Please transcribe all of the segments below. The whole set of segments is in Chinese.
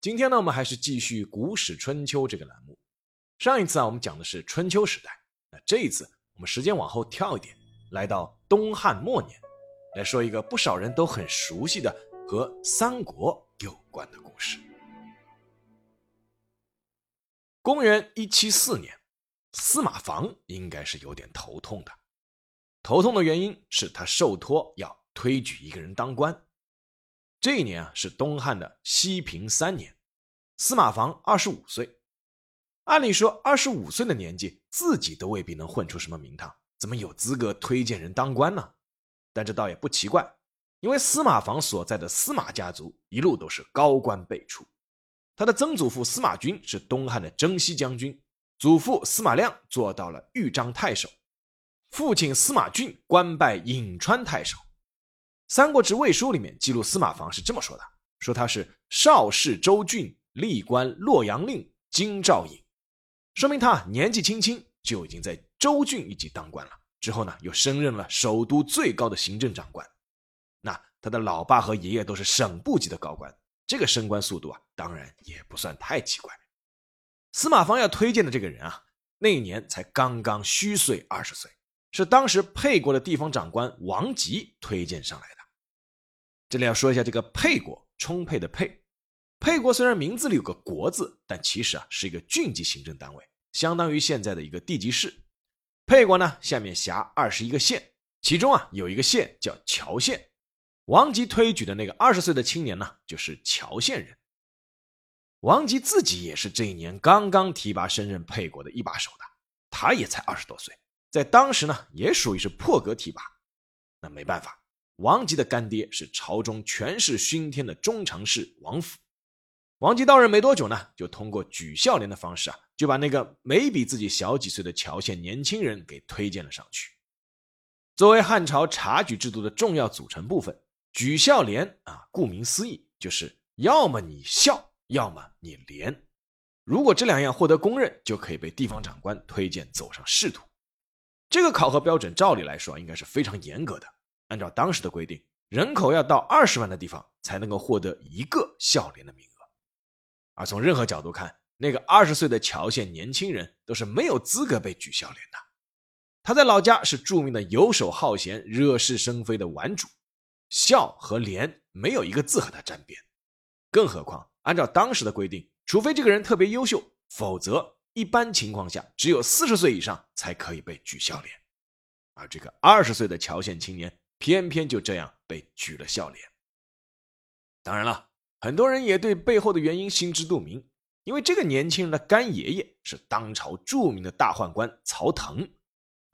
今天呢，我们还是继续《古史春秋》这个栏目。上一次啊，我们讲的是春秋时代，那这一次我们时间往后跳一点，来到东汉末年，来说一个不少人都很熟悉的和三国有关的故事。公元一七四年，司马防应该是有点头痛的，头痛的原因是他受托要推举一个人当官。这一年啊，是东汉的西平三年，司马防二十五岁。按理说，二十五岁的年纪，自己都未必能混出什么名堂，怎么有资格推荐人当官呢？但这倒也不奇怪，因为司马防所在的司马家族一路都是高官辈出。他的曾祖父司马钧是东汉的征西将军，祖父司马亮做到了豫章太守，父亲司马俊官拜颍川太守。《三国志魏书》里面记录司马防是这么说的：说他是少氏州郡，历官洛阳令、京兆尹，说明他年纪轻轻就已经在州郡一级当官了。之后呢，又升任了首都最高的行政长官。那他的老爸和爷爷都是省部级的高官，这个升官速度啊，当然也不算太奇怪。司马防要推荐的这个人啊，那一年才刚刚虚岁二十岁，是当时沛国的地方长官王吉推荐上来的。这里要说一下这个沛国，充沛的沛。沛国虽然名字里有个国字，但其实啊是一个郡级行政单位，相当于现在的一个地级市。沛国呢下面辖二十一个县，其中啊有一个县叫谯县。王吉推举的那个二十岁的青年呢，就是谯县人。王吉自己也是这一年刚刚提拔升任沛国的一把手的，他也才二十多岁，在当时呢也属于是破格提拔。那没办法。王吉的干爹是朝中权势熏天的中常侍王府。王吉到任没多久呢，就通过举孝廉的方式啊，就把那个没比自己小几岁的乔县年轻人给推荐了上去。作为汉朝察举制度的重要组成部分，举孝廉啊，顾名思义，就是要么你孝，要么你廉。如果这两样获得公认，就可以被地方长官推荐走上仕途。这个考核标准，照理来说应该是非常严格的。按照当时的规定，人口要到二十万的地方才能够获得一个孝廉的名额。而从任何角度看，那个二十岁的乔县年轻人都是没有资格被举孝廉的。他在老家是著名的游手好闲、惹是生非的顽主，孝和廉没有一个字和他沾边。更何况，按照当时的规定，除非这个人特别优秀，否则一般情况下只有四十岁以上才可以被举孝廉。而这个二十岁的乔县青年。偏偏就这样被举了笑脸。当然了，很多人也对背后的原因心知肚明，因为这个年轻人的干爷爷是当朝著名的大宦官曹腾，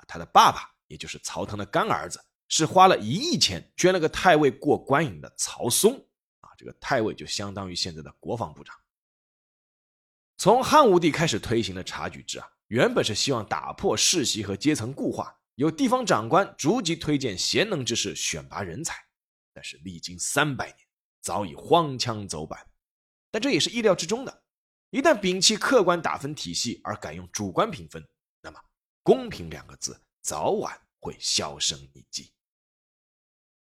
他的爸爸也就是曹腾的干儿子，是花了一亿钱捐了个太尉过官瘾的曹嵩，啊，这个太尉就相当于现在的国防部长。从汉武帝开始推行的察举制啊，原本是希望打破世袭和阶层固化。有地方长官逐级推荐贤能之士，选拔人才，但是历经三百年，早已荒腔走板。但这也是意料之中的。一旦摒弃客观打分体系，而改用主观评分，那么“公平”两个字早晚会销声匿迹。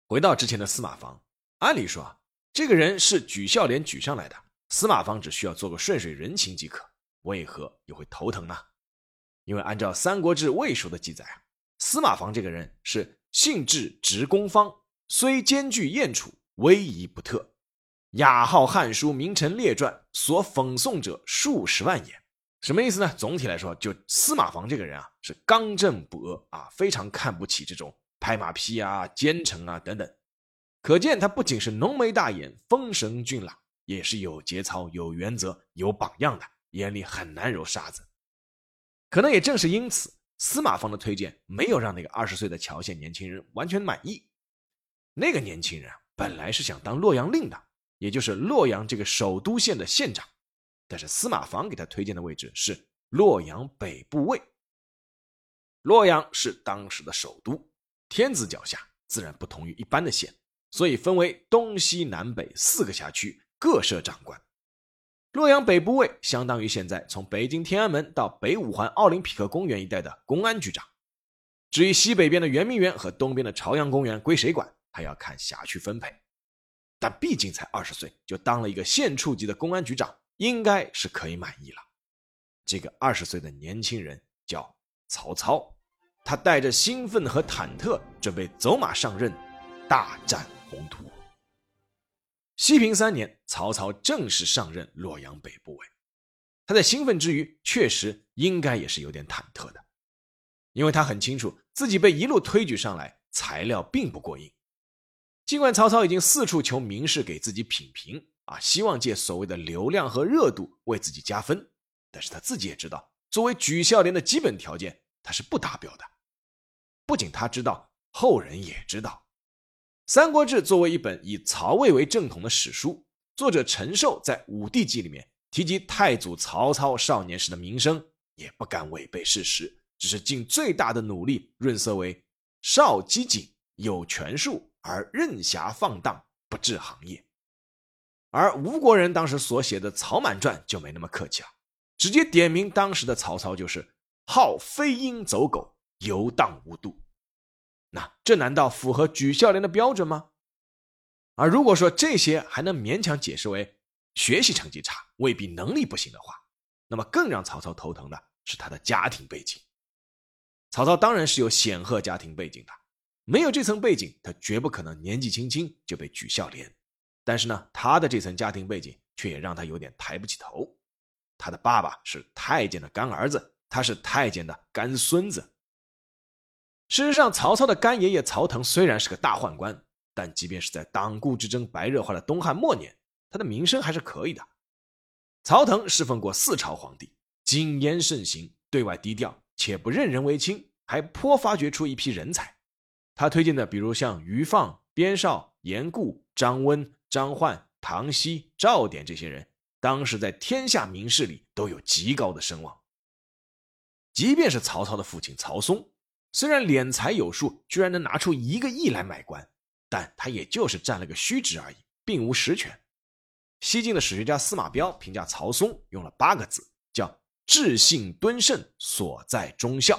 回到之前的司马防，按理说，这个人是举孝廉举上来的，司马防只需要做个顺水人情即可，为何又会头疼呢？因为按照《三国志·魏书》的记载啊。司马防这个人是性质直公方，虽兼具燕楚，威仪不特。雅号《汉书·名臣列传》，所讽诵者数十万也。什么意思呢？总体来说，就司马防这个人啊，是刚正不阿啊，非常看不起这种拍马屁啊、奸臣啊等等。可见他不仅是浓眉大眼、风神俊朗，也是有节操、有原则、有榜样的，眼里很难揉沙子。可能也正是因此。司马防的推荐没有让那个二十岁的乔县年轻人完全满意。那个年轻人本来是想当洛阳令的，也就是洛阳这个首都县的县长。但是司马防给他推荐的位置是洛阳北部尉。洛阳是当时的首都，天子脚下，自然不同于一般的县，所以分为东西南北四个辖区，各设长官。洛阳北部卫相当于现在从北京天安门到北五环奥林匹克公园一带的公安局长。至于西北边的圆明园和东边的朝阳公园归谁管，还要看辖区分配。但毕竟才二十岁就当了一个县处级的公安局长，应该是可以满意了。这个二十岁的年轻人叫曹操，他带着兴奋和忐忑，准备走马上任，大战宏图。西平三年，曹操正式上任洛阳北部尉。他在兴奋之余，确实应该也是有点忐忑的，因为他很清楚自己被一路推举上来，材料并不过硬。尽管曹操已经四处求名士给自己品评啊，希望借所谓的流量和热度为自己加分，但是他自己也知道，作为举孝廉的基本条件，他是不达标的。不仅他知道，后人也知道。《三国志》作为一本以曹魏为正统的史书，作者陈寿在《武帝纪》里面提及太祖曹操少年时的名声，也不敢违背事实，只是尽最大的努力润色为少机警，有权术而任侠放荡，不治行业。而吴国人当时所写的《曹满传》就没那么客气了，直接点名当时的曹操就是好飞鹰走狗，游荡无度。那这难道符合举孝廉的标准吗？而如果说这些还能勉强解释为学习成绩差，未必能力不行的话，那么更让曹操头疼的是他的家庭背景。曹操当然是有显赫家庭背景的，没有这层背景，他绝不可能年纪轻轻就被举孝廉。但是呢，他的这层家庭背景却也让他有点抬不起头。他的爸爸是太监的干儿子，他是太监的干孙子。事实上，曹操的干爷爷曹腾虽然是个大宦官，但即便是在党锢之争白热化的东汉末年，他的名声还是可以的。曹腾侍奉过四朝皇帝，谨言慎行，对外低调，且不任人唯亲，还颇发掘出一批人才。他推荐的，比如像于放、边少、严固、张温、张焕、唐熙、赵典这些人，当时在天下名士里都有极高的声望。即便是曹操的父亲曹嵩。虽然敛财有术，居然能拿出一个亿来买官，但他也就是占了个虚职而已，并无实权。西晋的史学家司马彪评价曹嵩用了八个字，叫“智信敦慎，所在忠孝”。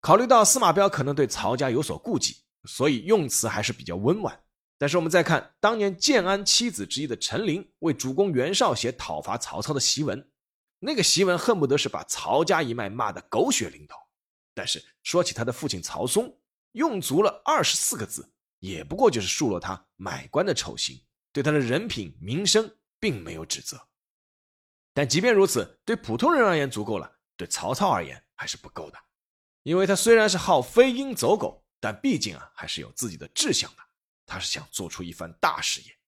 考虑到司马彪可能对曹家有所顾忌，所以用词还是比较温婉。但是我们再看当年建安七子之一的陈琳为主公袁绍写讨伐曹操的檄文，那个檄文恨不得是把曹家一脉骂得狗血淋头。但是说起他的父亲曹嵩，用足了二十四个字，也不过就是数落他买官的丑行，对他的人品名声并没有指责。但即便如此，对普通人而言足够了，对曹操而言还是不够的，因为他虽然是好飞鹰走狗，但毕竟啊还是有自己的志向的，他是想做出一番大事业。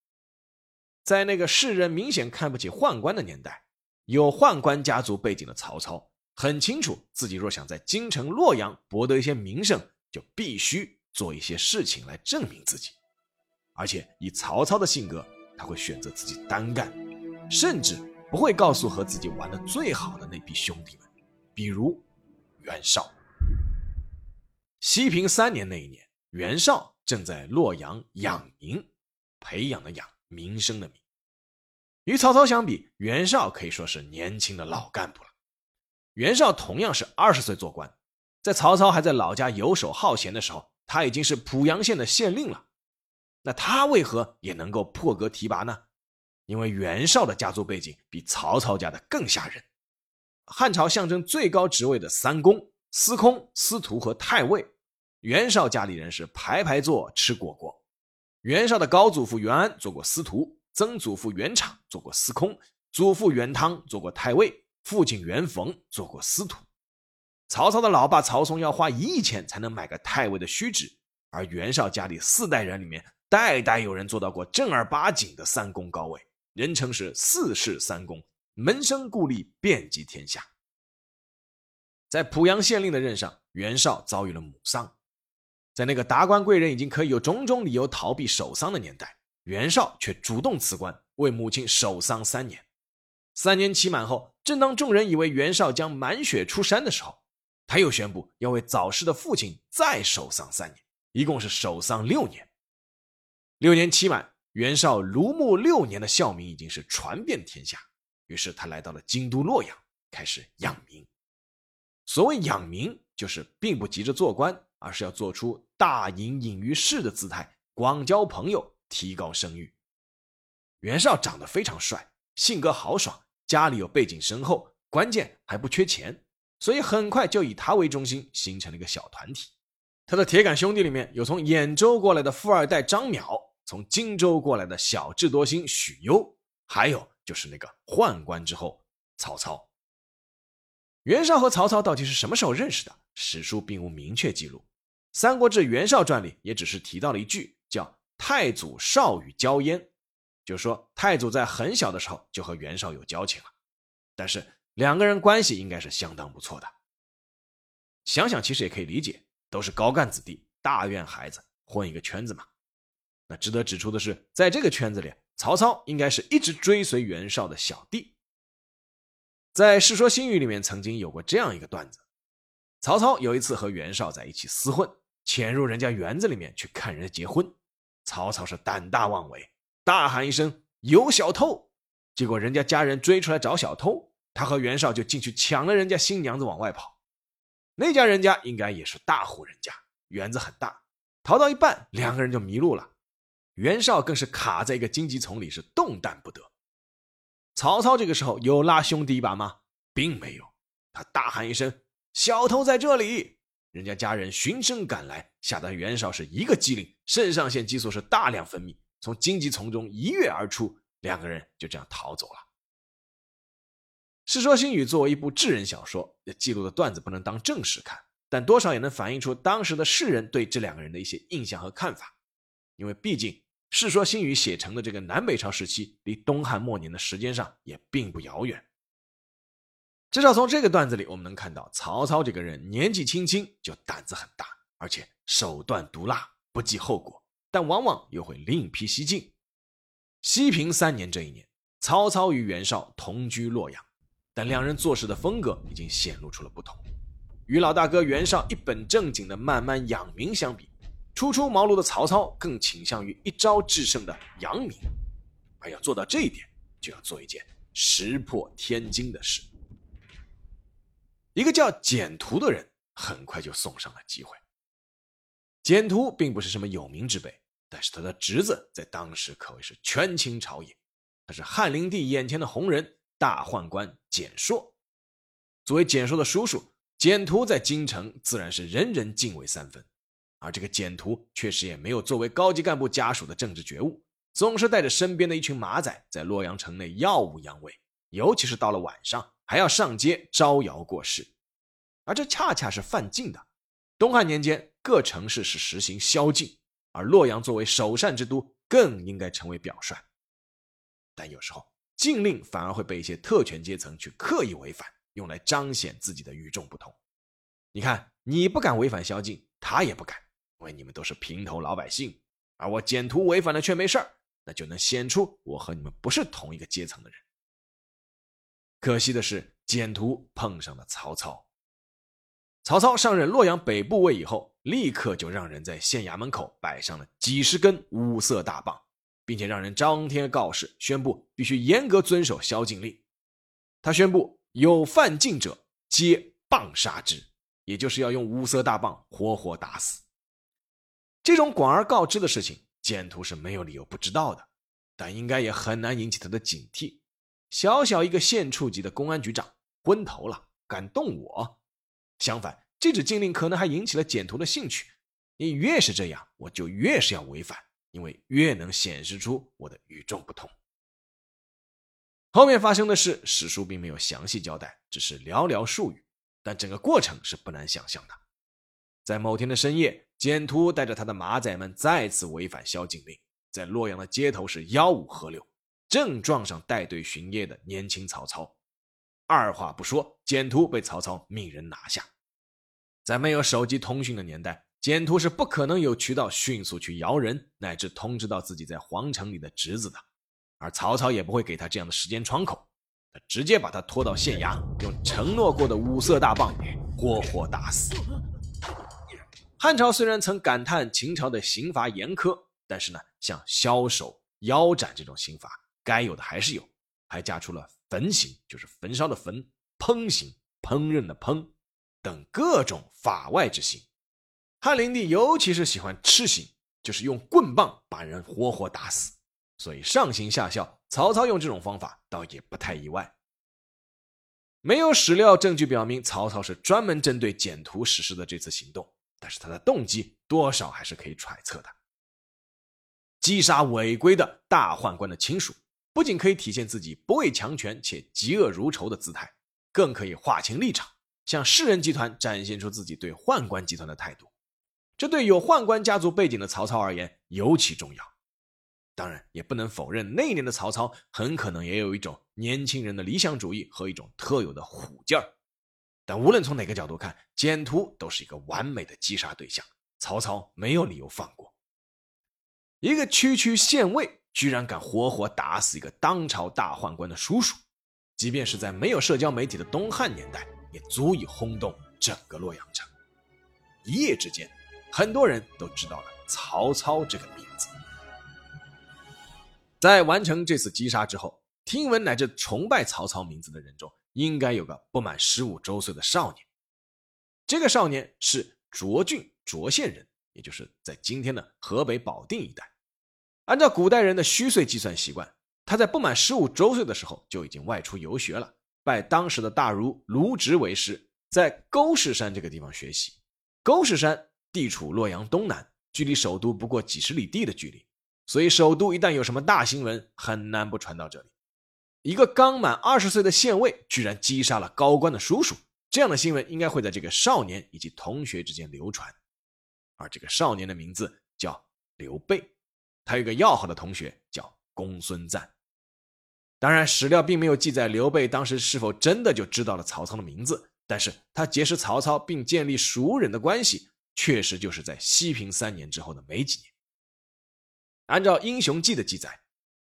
在那个世人明显看不起宦官的年代，有宦官家族背景的曹操。很清楚，自己若想在京城洛阳博得一些名声，就必须做一些事情来证明自己。而且以曹操的性格，他会选择自己单干，甚至不会告诉和自己玩的最好的那批兄弟们，比如袁绍。西平三年那一年，袁绍正在洛阳养民，培养的养，名声的名。与曹操相比，袁绍可以说是年轻的老干部了。袁绍同样是二十岁做官，在曹操还在老家游手好闲的时候，他已经是濮阳县的县令了。那他为何也能够破格提拔呢？因为袁绍的家族背景比曹操家的更吓人。汉朝象征最高职位的三公——司空、司徒和太尉，袁绍家里人是排排坐吃果果。袁绍的高祖父袁安做过司徒，曾祖父袁敞做过司空，祖父袁汤做过太尉。父亲袁逢做过司徒，曹操的老爸曹嵩要花一亿钱才能买个太尉的虚职，而袁绍家里四代人里面，代代有人做到过正儿八经的三公高位，人称是四世三公，门生故吏遍及天下。在濮阳县令的任上，袁绍遭遇了母丧，在那个达官贵人已经可以有种种理由逃避守丧的年代，袁绍却主动辞官，为母亲守丧三年。三年期满后，正当众人以为袁绍将满血出山的时候，他又宣布要为早逝的父亲再守丧三年，一共是守丧六年。六年期满，袁绍庐墓六年的孝名已经是传遍天下，于是他来到了京都洛阳，开始养民。所谓养民，就是并不急着做官，而是要做出大隐隐于市的姿态，广交朋友，提高声誉。袁绍长得非常帅，性格豪爽，家里有背景深厚，关键还不缺钱，所以很快就以他为中心形成了一个小团体。他的铁杆兄弟里面有从兖州过来的富二代张邈，从荆州过来的小智多星许攸，还有就是那个宦官之后曹操。袁绍和曹操到底是什么时候认识的？史书并无明确记录，《三国志袁绍传》里也只是提到了一句，叫“太祖少与交焉”。就说太祖在很小的时候就和袁绍有交情了，但是两个人关系应该是相当不错的。想想其实也可以理解，都是高干子弟、大院孩子，混一个圈子嘛。那值得指出的是，在这个圈子里，曹操应该是一直追随袁绍的小弟。在《世说新语》里面曾经有过这样一个段子：曹操有一次和袁绍在一起厮混，潜入人家园子里面去看人家结婚。曹操是胆大妄为。大喊一声“有小偷”，结果人家家人追出来找小偷，他和袁绍就进去抢了人家新娘子往外跑。那家人家应该也是大户人家，园子很大。逃到一半，两个人就迷路了，袁绍更是卡在一个荆棘丛里，是动弹不得。曹操这个时候有拉兄弟一把吗？并没有，他大喊一声“小偷在这里”，人家家人循声赶来，吓得袁绍是一个机灵，肾上腺激素是大量分泌。从荆棘丛中一跃而出，两个人就这样逃走了。《世说新语》作为一部智人小说，记录的段子不能当正史看，但多少也能反映出当时的世人对这两个人的一些印象和看法。因为毕竟《世说新语》写成的这个南北朝时期，离东汉末年的时间上也并不遥远。至少从这个段子里，我们能看到曹操这个人年纪轻轻就胆子很大，而且手段毒辣，不计后果。但往往又会另辟蹊径。西平三年这一年，曹操与袁绍同居洛阳，但两人做事的风格已经显露出了不同。与老大哥袁绍一本正经的慢慢养民相比，初出茅庐的曹操更倾向于一招制胜的扬民。而要做到这一点，就要做一件石破天惊的事。一个叫简图的人很快就送上了机会。简图并不是什么有名之辈。但是他的侄子在当时可谓是权倾朝野，他是汉灵帝眼前的红人大宦官简硕。作为简硕的叔叔，简图在京城自然是人人敬畏三分。而这个简图确实也没有作为高级干部家属的政治觉悟，总是带着身边的一群马仔在洛阳城内耀武扬威，尤其是到了晚上还要上街招摇过市，而这恰恰是犯禁的。东汉年间，各城市是实行宵禁。而洛阳作为首善之都，更应该成为表率。但有时候禁令反而会被一些特权阶层去刻意违反，用来彰显自己的与众不同。你看，你不敢违反宵禁，他也不敢，因为你们都是平头老百姓。而我简图违反了却没事儿，那就能显出我和你们不是同一个阶层的人。可惜的是，简图碰上了曹操。曹操上任洛阳北部尉以后，立刻就让人在县衙门口摆上了几十根五色大棒，并且让人张贴告示，宣布必须严格遵守宵禁令。他宣布有犯禁者，皆棒杀之，也就是要用五色大棒活活打死。这种广而告之的事情，简图是没有理由不知道的，但应该也很难引起他的警惕。小小一个县处级的公安局长，昏头了，敢动我？相反，这纸禁令可能还引起了简图的兴趣。你越是这样，我就越是要违反，因为越能显示出我的与众不同。后面发生的事，史书并没有详细交代，只是寥寥数语。但整个过程是不难想象的。在某天的深夜，简图带着他的马仔们再次违反宵禁令，在洛阳的街头是吆五喝六，正撞上带队巡夜的年轻曹操。二话不说，简图被曹操命人拿下。在没有手机通讯的年代，简图是不可能有渠道迅速去摇人，乃至通知到自己在皇城里的侄子的。而曹操也不会给他这样的时间窗口。他直接把他拖到县衙，用承诺过的五色大棒活活打死。汉朝虽然曾感叹秦朝的刑罚严苛，但是呢，像枭首、腰斩这种刑罚，该有的还是有，还加出了焚刑，就是焚烧的焚；烹刑，烹饪的烹，等各种法外之刑。汉灵帝尤其是喜欢吃刑，就是用棍棒把人活活打死，所以上行下效，曹操用这种方法倒也不太意外。没有史料证据表明曹操是专门针对简图实施的这次行动，但是他的动机多少还是可以揣测的。击杀违规的大宦官的亲属，不仅可以体现自己不畏强权且嫉恶如仇的姿态，更可以划清立场，向世人集团展现出自己对宦官集团的态度。这对有宦官家族背景的曹操而言尤其重要。当然，也不能否认那年的曹操很可能也有一种年轻人的理想主义和一种特有的虎劲儿。但无论从哪个角度看，简图都是一个完美的击杀对象，曹操没有理由放过。一个区区县尉居然敢活活打死一个当朝大宦官的叔叔，即便是在没有社交媒体的东汉年代，也足以轰动整个洛阳城。一夜之间。很多人都知道了曹操这个名字。在完成这次击杀之后，听闻乃至崇拜曹操名字的人中，应该有个不满十五周岁的少年。这个少年是涿郡涿县人，也就是在今天的河北保定一带。按照古代人的虚岁计算习惯，他在不满十五周岁的时候就已经外出游学了，拜当时的大儒卢植为师，在沟氏山这个地方学习。沟氏山。地处洛阳东南，距离首都不过几十里地的距离，所以首都一旦有什么大新闻，很难不传到这里。一个刚满二十岁的县尉居然击杀了高官的叔叔，这样的新闻应该会在这个少年以及同学之间流传。而这个少年的名字叫刘备，他有个要好的同学叫公孙瓒。当然，史料并没有记载刘备当时是否真的就知道了曹操的名字，但是他结识曹操并建立熟人的关系。确实就是在西平三年之后的没几年。按照《英雄记》的记载，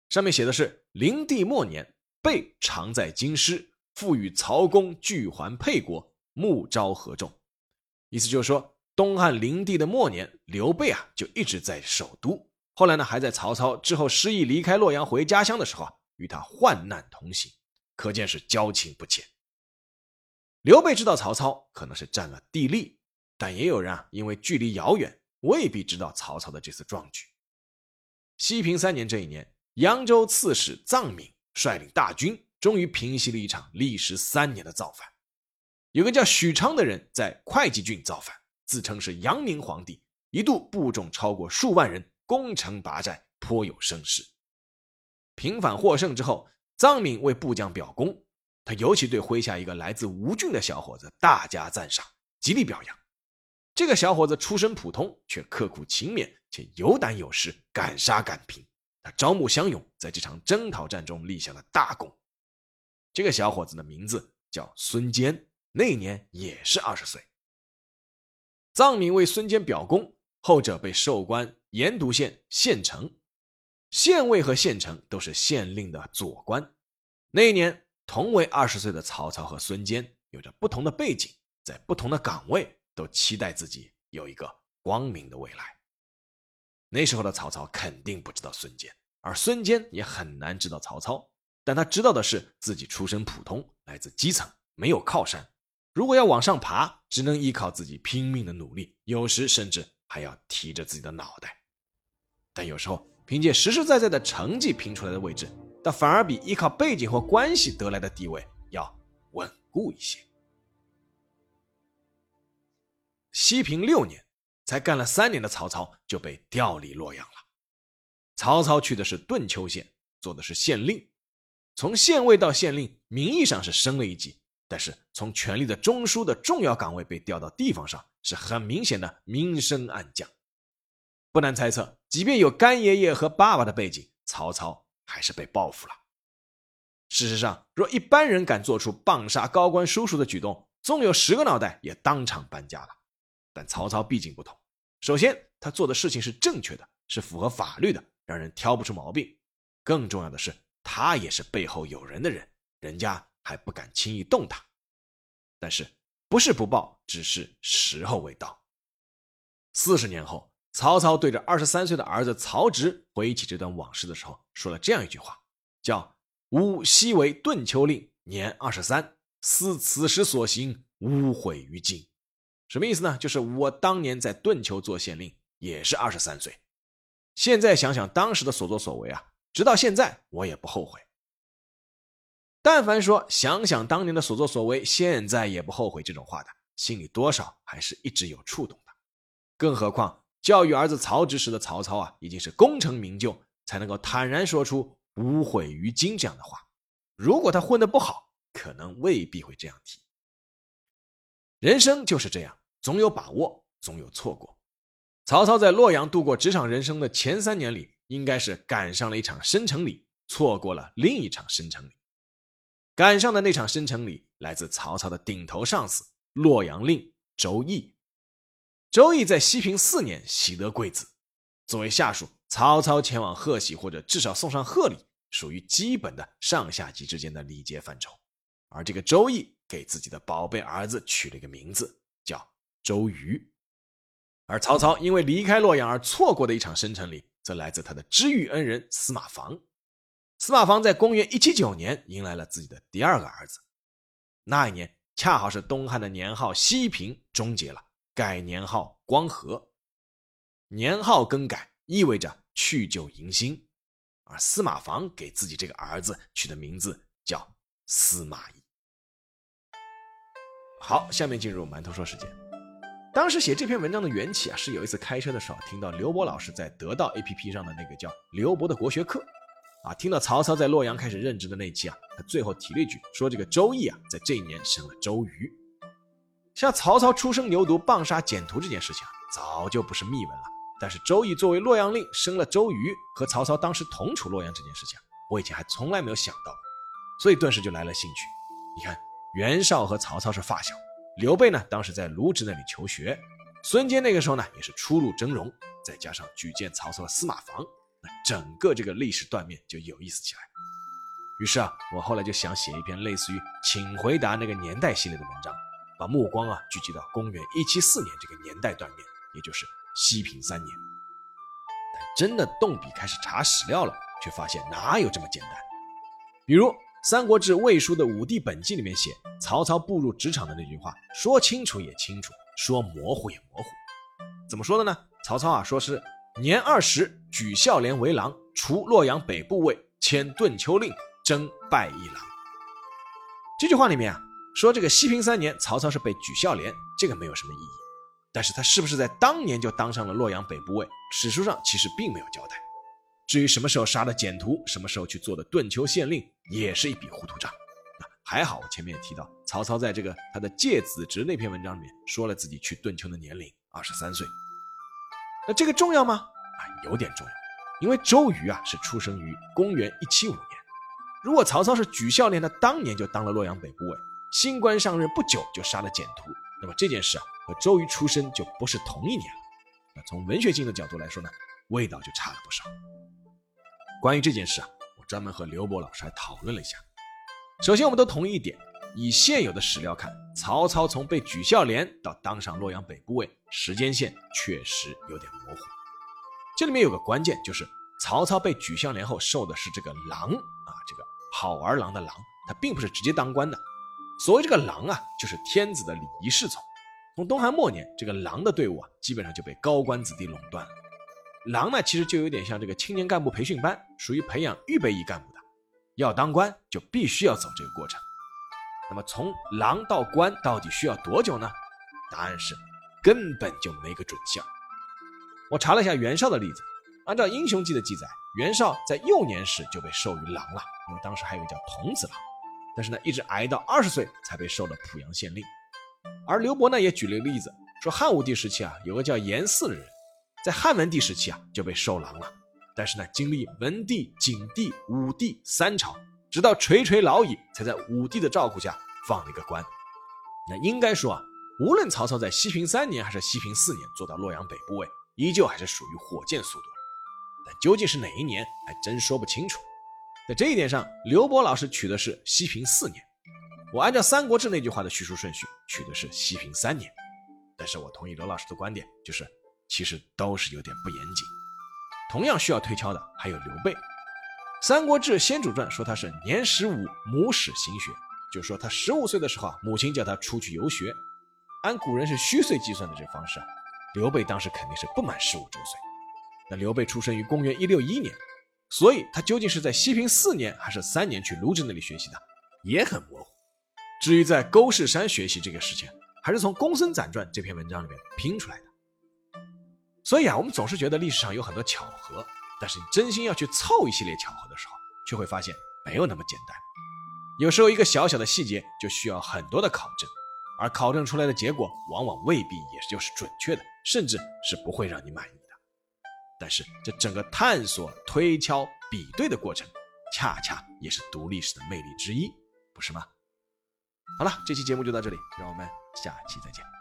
上面写的是灵帝末年，备常在京师，复与曹公俱还沛国，穆昭合众。意思就是说，东汉灵帝的末年，刘备啊就一直在首都。后来呢，还在曹操之后失意离开洛阳回家乡的时候，与他患难同行，可见是交情不浅。刘备知道曹操可能是占了地利。但也有人啊，因为距离遥远，未必知道曹操的这次壮举。西平三年这一年，扬州刺史臧敏率领大军，终于平息了一场历时三年的造反。有个叫许昌的人在会稽郡造反，自称是阳明皇帝，一度部众超过数万人，攻城拔寨，颇有声势。平反获胜之后，臧敏为部将表功，他尤其对麾下一个来自吴郡的小伙子大加赞赏，极力表扬。这个小伙子出身普通，却刻苦勤勉，且有胆有识，敢杀敢拼。他招募乡勇，在这场征讨战中立下了大功。这个小伙子的名字叫孙坚，那年也是二十岁。臧敏为孙坚表功，后者被授官盐都县县丞。县尉和县丞都是县令的左官。那一年，同为二十岁的曹操和孙坚有着不同的背景，在不同的岗位。都期待自己有一个光明的未来。那时候的曹操肯定不知道孙坚，而孙坚也很难知道曹操。但他知道的是，自己出身普通，来自基层，没有靠山。如果要往上爬，只能依靠自己拼命的努力，有时甚至还要提着自己的脑袋。但有时候，凭借实实在在的成绩拼出来的位置，但反而比依靠背景或关系得来的地位要稳固一些。西平六年，才干了三年的曹操就被调离洛阳了。曹操去的是顿丘县，做的是县令。从县尉到县令，名义上是升了一级，但是从权力的中枢的重要岗位被调到地方上，是很明显的明升暗降。不难猜测，即便有干爷爷和爸爸的背景，曹操还是被报复了。事实上，若一般人敢做出棒杀高官叔叔的举动，纵有十个脑袋也当场搬家了。但曹操毕竟不同，首先他做的事情是正确的，是符合法律的，让人挑不出毛病。更重要的是，他也是背后有人的人，人家还不敢轻易动他。但是不是不报，只是时候未到。四十年后，曹操对着二十三岁的儿子曹植回忆起这段往事的时候，说了这样一句话，叫“吾昔为顿丘令，年二十三，思此时所行，无悔于今。”什么意思呢？就是我当年在顿丘做县令，也是二十三岁。现在想想当时的所作所为啊，直到现在我也不后悔。但凡说想想当年的所作所为，现在也不后悔这种话的，心里多少还是一直有触动的。更何况教育儿子曹植时的曹操啊，已经是功成名就，才能够坦然说出“无悔于今”这样的话。如果他混得不好，可能未必会这样提。人生就是这样，总有把握，总有错过。曹操在洛阳度过职场人生的前三年里，应该是赶上了一场升城礼，错过了另一场升城礼。赶上的那场升城礼来自曹操的顶头上司洛阳令周易。周易在西平四年喜得贵子，作为下属，曹操前往贺喜或者至少送上贺礼，属于基本的上下级之间的礼节范畴。而这个周易给自己的宝贝儿子取了一个名字，叫周瑜。而曹操因为离开洛阳而错过的一场生辰礼，则来自他的知遇恩人司马防。司马防在公元一七九年迎来了自己的第二个儿子。那一年恰好是东汉的年号西平终结了，改年号光和。年号更改意味着去旧迎新，而司马防给自己这个儿子取的名字叫司马懿。好，下面进入馒头说时间。当时写这篇文章的缘起啊，是有一次开车的时候听到刘博老师在得到 APP 上的那个叫刘博的国学课，啊，听到曹操在洛阳开始任职的那期啊，他最后提了一句，说这个周易啊，在这一年生了周瑜。像曹操出生牛犊棒杀简屠这件事情啊，早就不是秘闻了。但是周易作为洛阳令生了周瑜，和曹操当时同处洛阳这件事情，我以前还从来没有想到，所以顿时就来了兴趣。你看袁绍和曹操是发小。刘备呢，当时在卢植那里求学；孙坚那个时候呢，也是初入峥嵘，再加上举荐曹操的司马防，那整个这个历史断面就有意思起来。于是啊，我后来就想写一篇类似于“请回答”那个年代系列的文章，把目光啊聚集到公元一七四年这个年代断面，也就是西平三年。但真的动笔开始查史料了，却发现哪有这么简单？比如。《三国志·魏书》的《武帝本纪》里面写，曹操步入职场的那句话，说清楚也清楚，说模糊也模糊。怎么说的呢？曹操啊，说是年二十举孝廉为郎，除洛阳北部尉，迁顿丘令，征拜一郎。这句话里面啊，说这个西平三年，曹操是被举孝廉，这个没有什么意义。但是他是不是在当年就当上了洛阳北部尉？史书上其实并没有交代。至于什么时候杀的简图，什么时候去做的顿丘县令，也是一笔糊涂账。还好我前面也提到，曹操在这个他的诫子侄那篇文章里面说了自己去顿丘的年龄二十三岁。那这个重要吗？啊，有点重要，因为周瑜啊是出生于公元一七五年。如果曹操是举孝廉，他当年就当了洛阳北部尉，新官上任不久就杀了简图，那么这件事啊和周瑜出生就不是同一年了。那从文学性的角度来说呢，味道就差了不少。关于这件事啊，我专门和刘博老师还讨论了一下。首先，我们都同意一点：以现有的史料看，曹操从被举孝廉到当上洛阳北部尉，时间线确实有点模糊。这里面有个关键，就是曹操被举孝廉后受的是这个郎啊，这个好儿郎的郎，他并不是直接当官的。所谓这个郎啊，就是天子的礼仪侍从。从东汉末年，这个郎的队伍啊，基本上就被高官子弟垄断了。狼呢，其实就有点像这个青年干部培训班，属于培养预备役干部的。要当官，就必须要走这个过程。那么从狼到官到底需要多久呢？答案是根本就没个准项。我查了一下袁绍的例子，按照《英雄记》的记载，袁绍在幼年时就被授予郎了，因为当时还有个叫童子郎。但是呢，一直挨到二十岁才被授了濮阳县令。而刘伯呢，也举了个例子，说汉武帝时期啊，有个叫严嗣的人。在汉文帝时期啊，就被授郎了。但是呢，经历文帝、景帝、武帝三朝，直到垂垂老矣，才在武帝的照顾下放了一个官。那应该说啊，无论曹操在西平三年还是西平四年做到洛阳北部尉，依旧还是属于火箭速度。但究竟是哪一年，还真说不清楚。在这一点上，刘伯老师取的是西平四年，我按照《三国志》那句话的叙述顺序取的是西平三年。但是我同意刘老师的观点，就是其实都是有点不严谨。同样需要推敲的还有刘备，《三国志先主传》说他是年十五，母使行学，就是说他十五岁的时候啊，母亲叫他出去游学。按古人是虚岁计算的这方式啊，刘备当时肯定是不满十五周岁。那刘备出生于公元一六一年。所以他究竟是在西平四年还是三年去卢植那里学习的，也很模糊。至于在沟氏山学习这个事情，还是从《公孙瓒传》这篇文章里面拼出来的。所以啊，我们总是觉得历史上有很多巧合，但是你真心要去凑一系列巧合的时候，却会发现没有那么简单。有时候一个小小的细节就需要很多的考证，而考证出来的结果往往未必也就是准确的，甚至是不会让你满意。但是，这整个探索、推敲、比对的过程，恰恰也是读历史的魅力之一，不是吗？好了，这期节目就到这里，让我们下期再见。